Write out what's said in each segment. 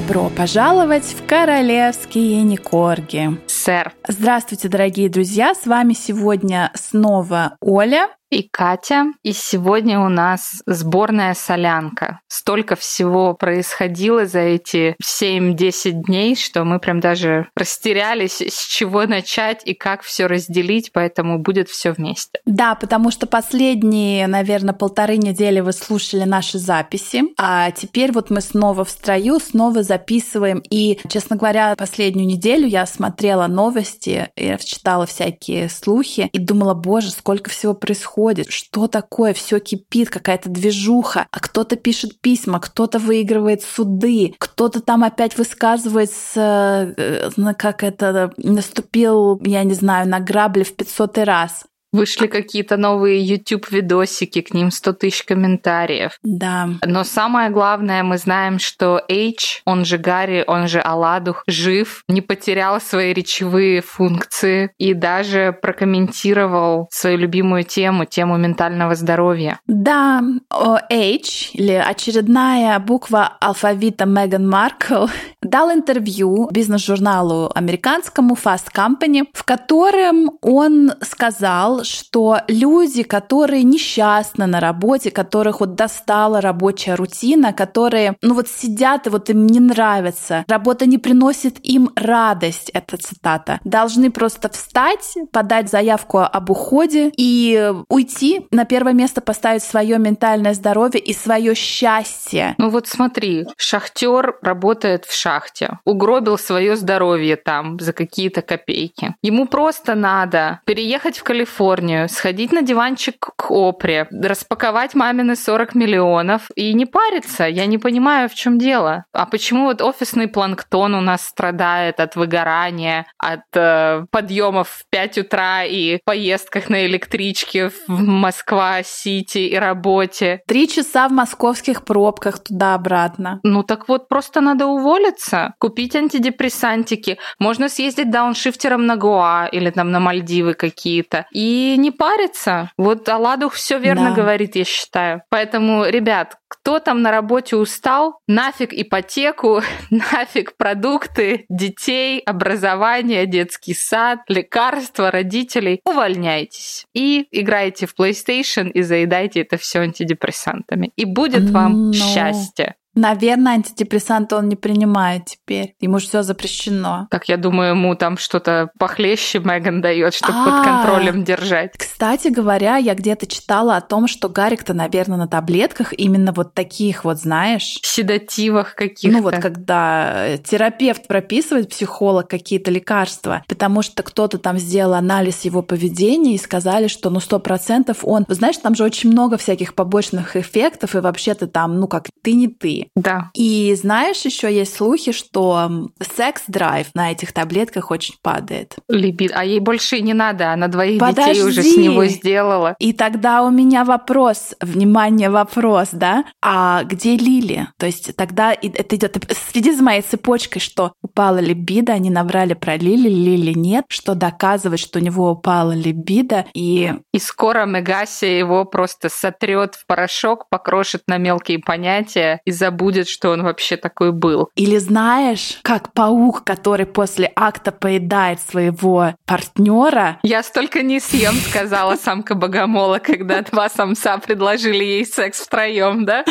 Добро пожаловать в королевские Никорги. Сэр. Здравствуйте, дорогие друзья. С вами сегодня снова Оля и Катя. И сегодня у нас сборная солянка. Столько всего происходило за эти 7-10 дней, что мы прям даже растерялись, с чего начать и как все разделить, поэтому будет все вместе. Да, потому что последние, наверное, полторы недели вы слушали наши записи, а теперь вот мы снова в строю, снова записываем. И, честно говоря, последнюю неделю я смотрела новости, я читала всякие слухи и думала, боже, сколько всего происходит? Что такое, все кипит, какая-то движуха, а кто-то пишет письма, кто-то выигрывает суды, кто-то там опять высказывается, э, как это, наступил, я не знаю, на грабли в 500 раз. Вышли какие-то новые YouTube-видосики, к ним 100 тысяч комментариев. Да. Но самое главное, мы знаем, что H, он же Гарри, он же Аладух, жив, не потерял свои речевые функции и даже прокомментировал свою любимую тему, тему ментального здоровья. Да, H, или очередная буква алфавита Меган Маркл, дал интервью бизнес-журналу американскому Fast Company, в котором он сказал, что люди, которые несчастны на работе, которых вот достала рабочая рутина, которые, ну вот сидят и вот им не нравится, работа не приносит им радость, это цитата, должны просто встать, подать заявку об уходе и уйти, на первое место поставить свое ментальное здоровье и свое счастье. Ну вот смотри, шахтер работает в шахте, угробил свое здоровье там за какие-то копейки. Ему просто надо переехать в Калифорнию, Калифорнию, сходить на диванчик к Опре, распаковать мамины 40 миллионов и не париться. Я не понимаю, в чем дело. А почему вот офисный планктон у нас страдает от выгорания, от э, подъемов в 5 утра и поездках на электричке в Москва-Сити и работе? Три часа в московских пробках туда-обратно. Ну так вот, просто надо уволиться, купить антидепрессантики. Можно съездить дауншифтером на Гоа или там на Мальдивы какие-то. И не париться. Вот Аладух все верно да. говорит, я считаю. Поэтому, ребят, кто там на работе устал, нафиг ипотеку, нафиг продукты, детей, образование, детский сад, лекарства, родителей, увольняйтесь. И играйте в PlayStation и заедайте это все антидепрессантами. И будет вам Но... счастье. Наверное, антидепрессанты он не принимает теперь. Ему же все запрещено. Так, я думаю, ему там что-то похлеще Меган дает, чтобы под а. контролем держать. Кстати говоря, я где-то читала о том, что Гарик-то, наверное, на таблетках именно вот таких вот, знаешь... Седативах каких-то. Ну вот, когда терапевт прописывает, психолог, какие-то лекарства, потому что кто-то там сделал анализ его поведения и сказали, что ну сто процентов он... Знаешь, там же очень много всяких побочных эффектов, и вообще-то там, ну как, ты не ты да. И знаешь, еще есть слухи, что секс-драйв на этих таблетках очень падает. Либид. А ей больше и не надо, она двоих Подожди. детей уже с него сделала. И тогда у меня вопрос, внимание, вопрос, да? А где Лили? То есть тогда это идет, следи за моей цепочкой, что упала либидо, они набрали про Лили, Лили нет, что доказывает, что у него упала либидо, и... И скоро Мегаси его просто сотрет в порошок, покрошит на мелкие понятия и забудет, что он вообще такой был. Или знаешь, как паук, который после акта поедает своего партнера. Я столько не съем, сказала самка богомола, когда два самца предложили ей секс втроем, да?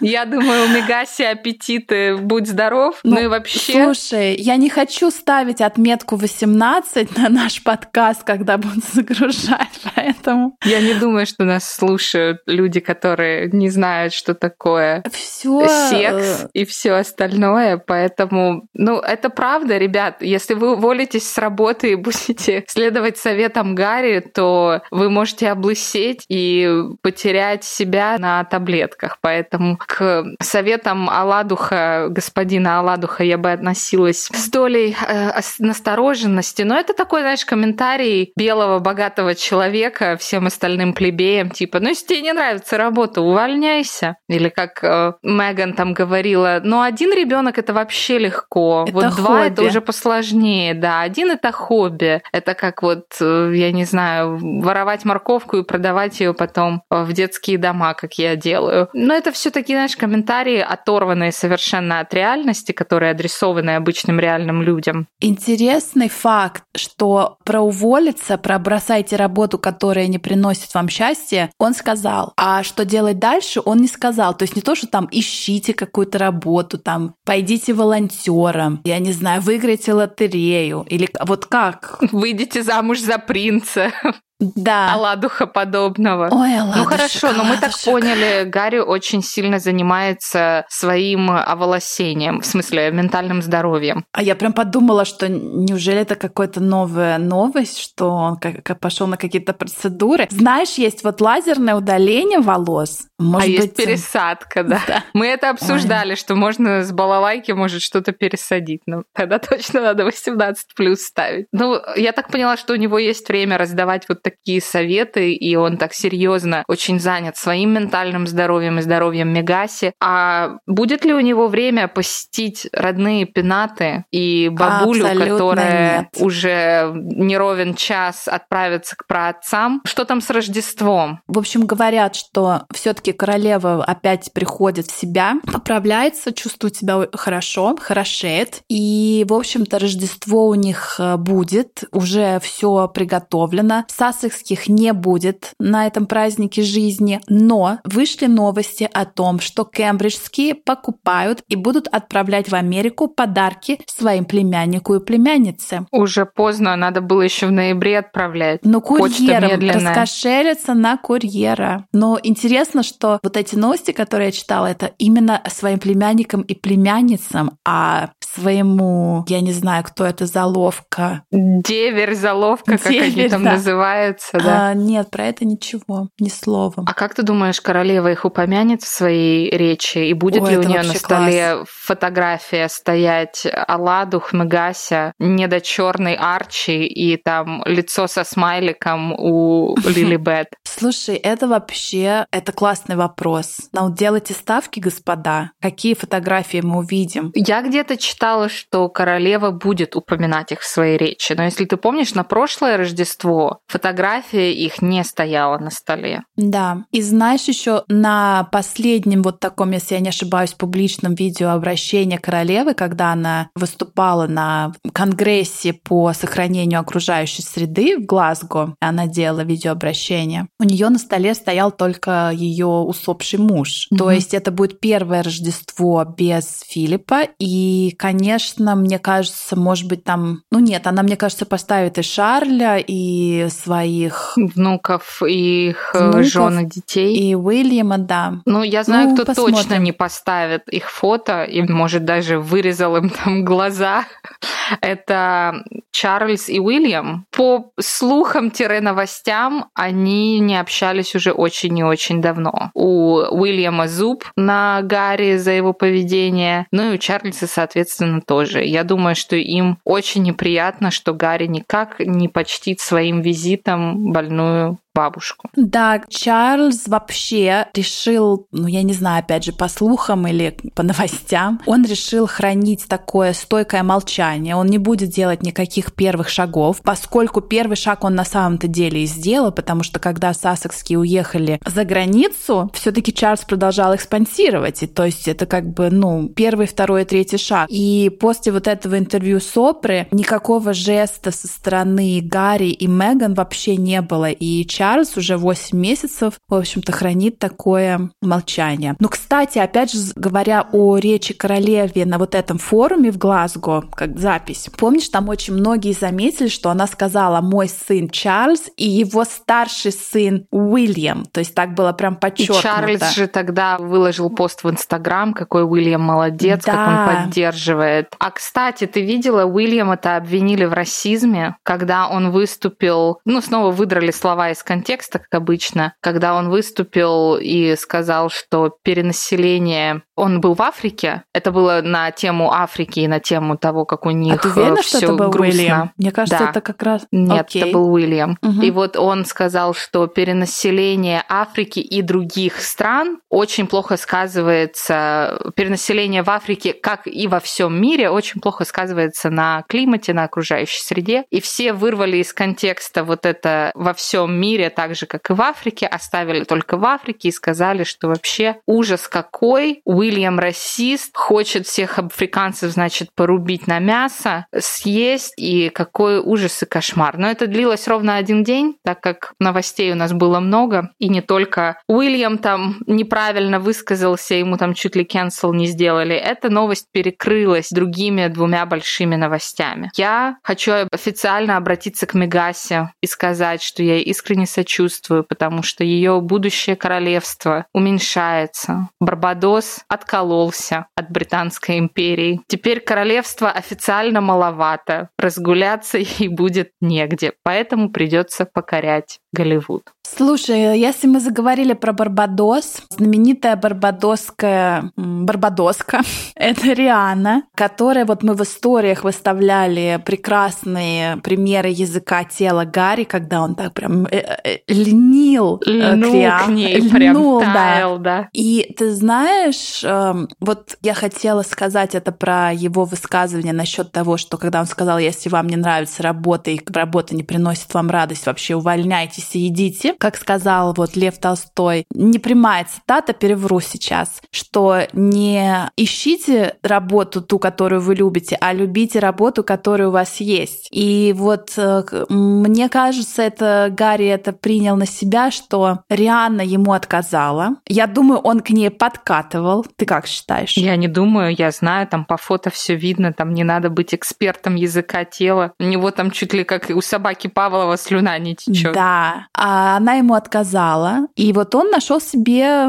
Я думаю, у Мегаси аппетиты, будь здоров. Ну, ну и вообще... Слушай, я не хочу ставить отметку 18 на наш подкаст, когда будут загружать, поэтому... Я не думаю, что нас слушают люди, которые не знают, что такое. Все секс и все остальное. Поэтому, ну, это правда, ребят. Если вы уволитесь с работы и будете следовать советам Гарри, то вы можете облысеть и потерять себя на таблетках. Поэтому к советам Аладуха, господина Аладуха, я бы относилась с долей э, настороженности. Но это такой, знаешь, комментарий белого богатого человека всем остальным плебеям, типа, ну, если тебе не нравится работа, увольняйся. Или как э, Меган там говорила, ну, один ребенок это вообще легко. Это вот хобби. два это уже посложнее, да. Один это хобби. Это как вот, э, я не знаю, воровать морковку и продавать ее потом в детские дома, как я делаю. Но это все таки знаешь, комментарии, оторванные совершенно от реальности, которые адресованы обычным реальным людям. Интересный факт, что про уволиться, про бросайте работу, которая не приносит вам счастья, он сказал. А что делать дальше, он не сказал. То есть не то, что там ищите какую-то работу, там пойдите волонтером, я не знаю, выиграйте лотерею или вот как? Выйдите замуж за принца. Да. Оладуха подобного. Ой, оладушек, Ну хорошо, но мы так поняли, Гарри очень сильно занимается своим оволосением, в смысле ментальным здоровьем. А я прям подумала, что неужели это какая-то новая новость, что он как, как пошел на какие-то процедуры. Знаешь, есть вот лазерное удаление волос. Может а быть... есть пересадка, да. да. Мы это обсуждали, Ой. что можно с балалайки может что-то пересадить. Но тогда точно надо 18 плюс ставить. Ну, я так поняла, что у него есть время раздавать вот такие советы, и он так серьезно очень занят своим ментальным здоровьем и здоровьем Мегаси. А будет ли у него время посетить родные пенаты и бабулю, Абсолютно которая нет. уже не ровен час отправится к праотцам? Что там с Рождеством? В общем, говорят, что все-таки королева опять приходит в себя, поправляется, чувствует себя хорошо, хорошеет. И, в общем-то, Рождество у них э, будет, уже все приготовлено. Сас Сассекских не будет на этом празднике жизни, но вышли новости о том, что кембриджские покупают и будут отправлять в Америку подарки своим племяннику и племяннице. Уже поздно, надо было еще в ноябре отправлять. Но курьером раскошелиться на курьера. Но интересно, что вот эти новости, которые я читала, это именно своим племянникам и племянницам, а своему, я не знаю, кто это, заловка. Деверь, заловка, как Деверь, они там да. Называются, да? А, нет, про это ничего, ни слова. А как ты думаешь, королева их упомянет в своей речи? И будет Ой, ли у нее на столе класс. фотография стоять Аладух, Мегася, недочерный Арчи и там лицо со смайликом у Лили Бет? Слушай, это вообще, это классный вопрос. Но делайте ставки, господа. Какие фотографии мы увидим? Я где-то читала, что королева будет упоминать их в своей речи. Но если ты помнишь, на прошлое Рождество фотография их не стояла на столе. Да. И знаешь, еще на последнем вот таком, если я не ошибаюсь, публичном видеообращении королевы, когда она выступала на конгрессе по сохранению окружающей среды в Глазго, она делала видеообращение, у нее на столе стоял только ее усопший муж. Mm-hmm. То есть это будет первое Рождество без Филиппа. И, конечно, мне кажется, может быть, там... Ну нет, она, мне кажется, поставит и Шарля, и своих... Внуков, и их э, жены детей. И Уильяма, да. Ну, я знаю, ну, кто посмотрим. точно не поставит их фото, и, может, даже вырезал им там глаза. Это Чарльз и Уильям. По слухам-новостям, они не общались уже очень и очень давно. У Уильяма зуб на Гарри за его поведение, ну и у Чарльза, соответственно, тоже. Я думаю, что им очень неприятно, что Гарри никак не почтит своим визитом больную бабушку. Да, Чарльз вообще решил, ну я не знаю, опять же, по слухам или по новостям, он решил хранить такое стойкое молчание. Он не будет делать никаких первых шагов, поскольку первый шаг он на самом-то деле и сделал, потому что когда Сассекские уехали за границу, все таки Чарльз продолжал экспансировать. И то есть это как бы, ну, первый, второй, третий шаг. И после вот этого интервью с Опры никакого жеста со стороны Гарри и Меган вообще не было. И Чарльз Чарльз уже 8 месяцев, в общем-то, хранит такое молчание. Ну, кстати, опять же, говоря о речи королеве на вот этом форуме в Глазго, как запись, помнишь, там очень многие заметили, что она сказала «мой сын Чарльз» и его старший сын Уильям. То есть так было прям подчеркнуто. И Чарльз же тогда выложил пост в Инстаграм, какой Уильям молодец, да. как он поддерживает. А, кстати, ты видела, Уильяма-то обвинили в расизме, когда он выступил, ну, снова выдрали слова из контекста, как обычно, когда он выступил и сказал, что перенаселение он был в Африке. Это было на тему Африки и на тему того, как у них а ты уверена, все что это был грустно. Уильям? Мне кажется, да. это как раз... Нет, Окей. это был Уильям. Угу. И вот он сказал, что перенаселение Африки и других стран очень плохо сказывается... Перенаселение в Африке, как и во всем мире, очень плохо сказывается на климате, на окружающей среде. И все вырвали из контекста вот это во всем мире, так же, как и в Африке, оставили только в Африке и сказали, что вообще ужас какой, Уильям расист, хочет всех африканцев, значит, порубить на мясо, съесть, и какой ужас и кошмар. Но это длилось ровно один день, так как новостей у нас было много, и не только Уильям там неправильно высказался, ему там чуть ли cancel не сделали. Эта новость перекрылась другими двумя большими новостями. Я хочу официально обратиться к Мегасе и сказать, что я искренне сочувствую, потому что ее будущее королевство уменьшается. Барбадос откололся от Британской империи. Теперь королевство официально маловато, разгуляться ей будет негде, поэтому придется покорять Голливуд. Слушай, если мы заговорили про Барбадос, знаменитая барбадосская барбадоска — это Риана, которая вот мы в историях выставляли прекрасные примеры языка тела Гарри, когда он так прям э, э, льнил э, Льнул к, к ней, льнул, прям таял, да. да. И ты знаешь, эм, вот я хотела сказать это про его высказывание насчет того, что когда он сказал, если вам не нравится работа и работа не приносит вам радость, вообще увольняйтесь и идите, как сказал вот Лев Толстой, не прямая цитата, перевру сейчас, что не ищите работу ту, которую вы любите, а любите работу, которая у вас есть. И вот э, мне кажется, это Гарри это принял на себя, что Рианна ему отказала. Я думаю, он к ней подкатывал. Ты как считаешь? Я не думаю, я знаю, там по фото все видно, там не надо быть экспертом языка тела. У него там чуть ли как и у собаки Павлова слюна не течет. Да, а она ему отказала, и вот он нашел себе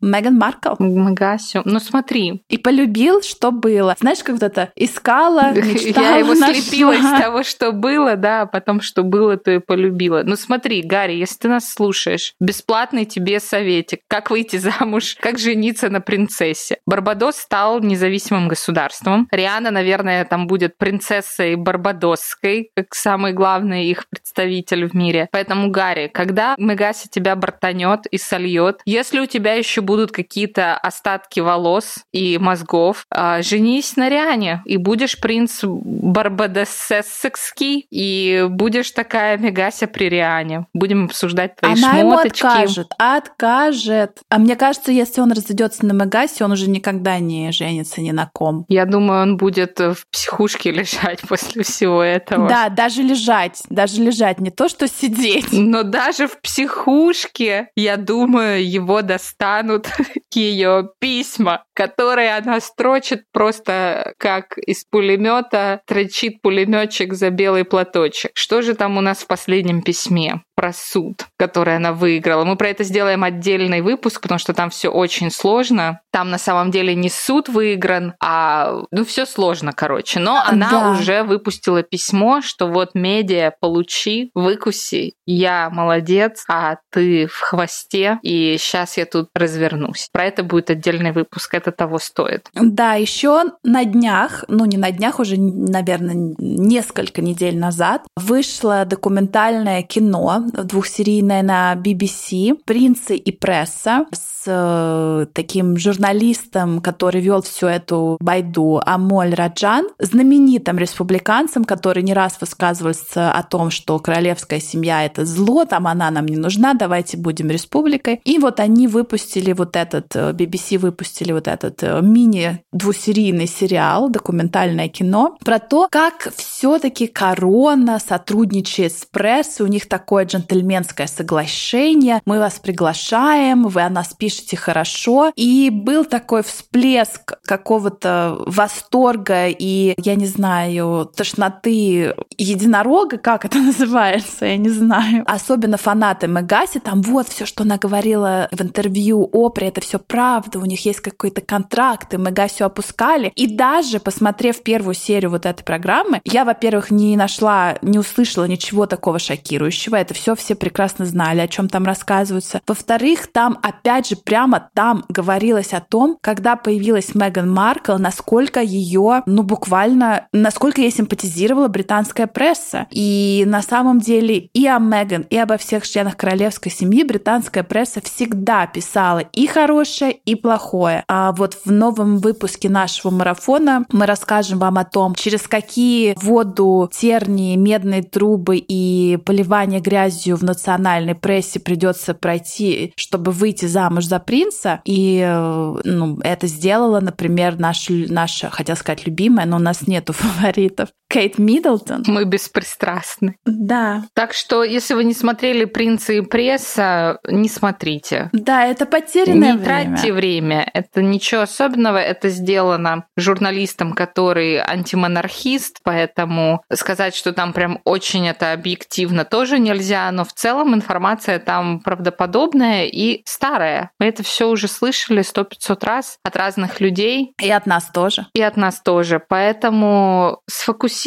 Меган Маркл. Мегасю. Ну смотри. И полюбил, что было. Знаешь, как вот это искала, мечтала, Я его нашла. слепила из того, что было, да, а потом, что было, то и полюбила. Ну смотри, Гарри, если ты нас слушаешь, бесплатный тебе советик. Как выйти замуж, как жениться на принцессе. Барбадос стал независимым государством. Риана, наверное, там будет принцессой барбадосской, как самый главный их представитель в мире. Поэтому, Гарри, когда Мегаси тебя бортанет и сольет, если у тебя еще будут какие-то остатки волос и мозгов, а, женись на Риане, и будешь принц Барбадосесекский, и будешь такая Мегася при Риане. Будем обсуждать твои Она шмоточки. Ему откажет, откажет. А мне кажется, если он разведется на Мегасе, он уже никогда не женится ни на ком. Я думаю, он будет в психушке лежать после всего этого. Да, даже лежать, даже лежать, не то что сидеть. Но даже в психушке, я думаю, его достанут ее письма, которые она строчит просто как из пулемета тречит пулеметчик за белый платочек. Что же там у нас в последнем письме? Про суд, который она выиграла. Мы про это сделаем отдельный выпуск, потому что там все очень сложно. Там на самом деле не суд выигран, а ну все сложно, короче. Но она да. уже выпустила письмо, что вот медиа получи, выкуси, я молодец, а ты в хвосте, и сейчас я тут развернусь. Про это будет отдельный выпуск, это того стоит. Да, еще на днях, ну не на днях, уже, наверное, несколько недель назад вышло документальное кино двухсерийная на BBC «Принцы и пресса» с э, таким журналистом, который вел всю эту байду Амоль Раджан, знаменитым республиканцем, который не раз высказывался о том, что королевская семья — это зло, там она нам не нужна, давайте будем республикой. И вот они выпустили вот этот, BBC э, выпустили вот этот э, мини-двусерийный сериал, документальное кино про то, как все таки корона сотрудничает с прессой, у них такое джентльменское соглашение, мы вас приглашаем, вы о нас пишете хорошо. И был такой всплеск какого-то восторга и, я не знаю, тошноты единорога, как это называется, я не знаю. Особенно фанаты Мегаси, там вот все, что она говорила в интервью Опре, это все правда, у них есть какой-то контракт, и Мегасю опускали. И даже посмотрев первую серию вот этой программы, я, во-первых, не нашла, не услышала ничего такого шокирующего, это все все все прекрасно знали, о чем там рассказываются. Во-вторых, там, опять же, прямо там говорилось о том, когда появилась Меган Маркл, насколько ее, ну, буквально, насколько ей симпатизировала британская пресса. И на самом деле и о Меган, и обо всех членах королевской семьи британская пресса всегда писала и хорошее, и плохое. А вот в новом выпуске нашего марафона мы расскажем вам о том, через какие воду, тернии, медные трубы и поливание грязью в национальной прессе придется пройти, чтобы выйти замуж за принца. И э, ну, это сделала, например, наша, наша, хотел сказать, любимая, но у нас нету фаворитов. Кейт Миддлтон. Мы беспристрастны. Да. Так что, если вы не смотрели «Принца и пресса», не смотрите. Да, это потерянное не время. Не тратьте время. Это ничего особенного. Это сделано журналистом, который антимонархист, поэтому сказать, что там прям очень это объективно тоже нельзя, но в целом информация там правдоподобная и старая. Мы это все уже слышали сто пятьсот раз от разных людей. И от нас тоже. И от нас тоже. Поэтому сфокусируйтесь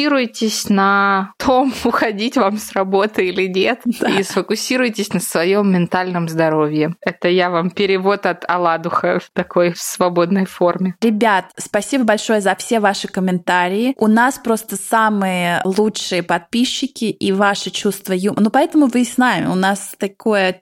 на том, уходить вам с работы или нет, да. и сфокусируйтесь на своем ментальном здоровье. Это я вам перевод от Аладуха в такой свободной форме. Ребят, спасибо большое за все ваши комментарии. У нас просто самые лучшие подписчики и ваше чувство юмора. Ну, поэтому вы с нами. У нас такое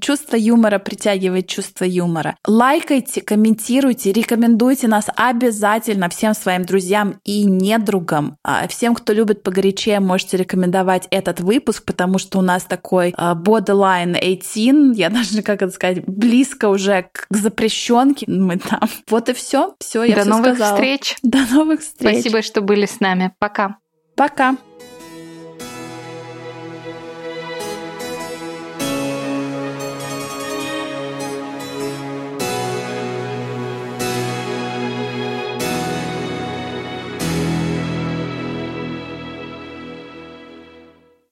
чувство юмора притягивает чувство юмора. Лайкайте, комментируйте, рекомендуйте нас обязательно всем своим друзьям и недругам. Всем, кто любит погорячее, можете рекомендовать этот выпуск, потому что у нас такой а, borderline 18, я даже, как это сказать, близко уже к запрещенке мы там. Вот и все. Все, я До новых сказала. встреч. До новых встреч. Спасибо, что были с нами. Пока. Пока.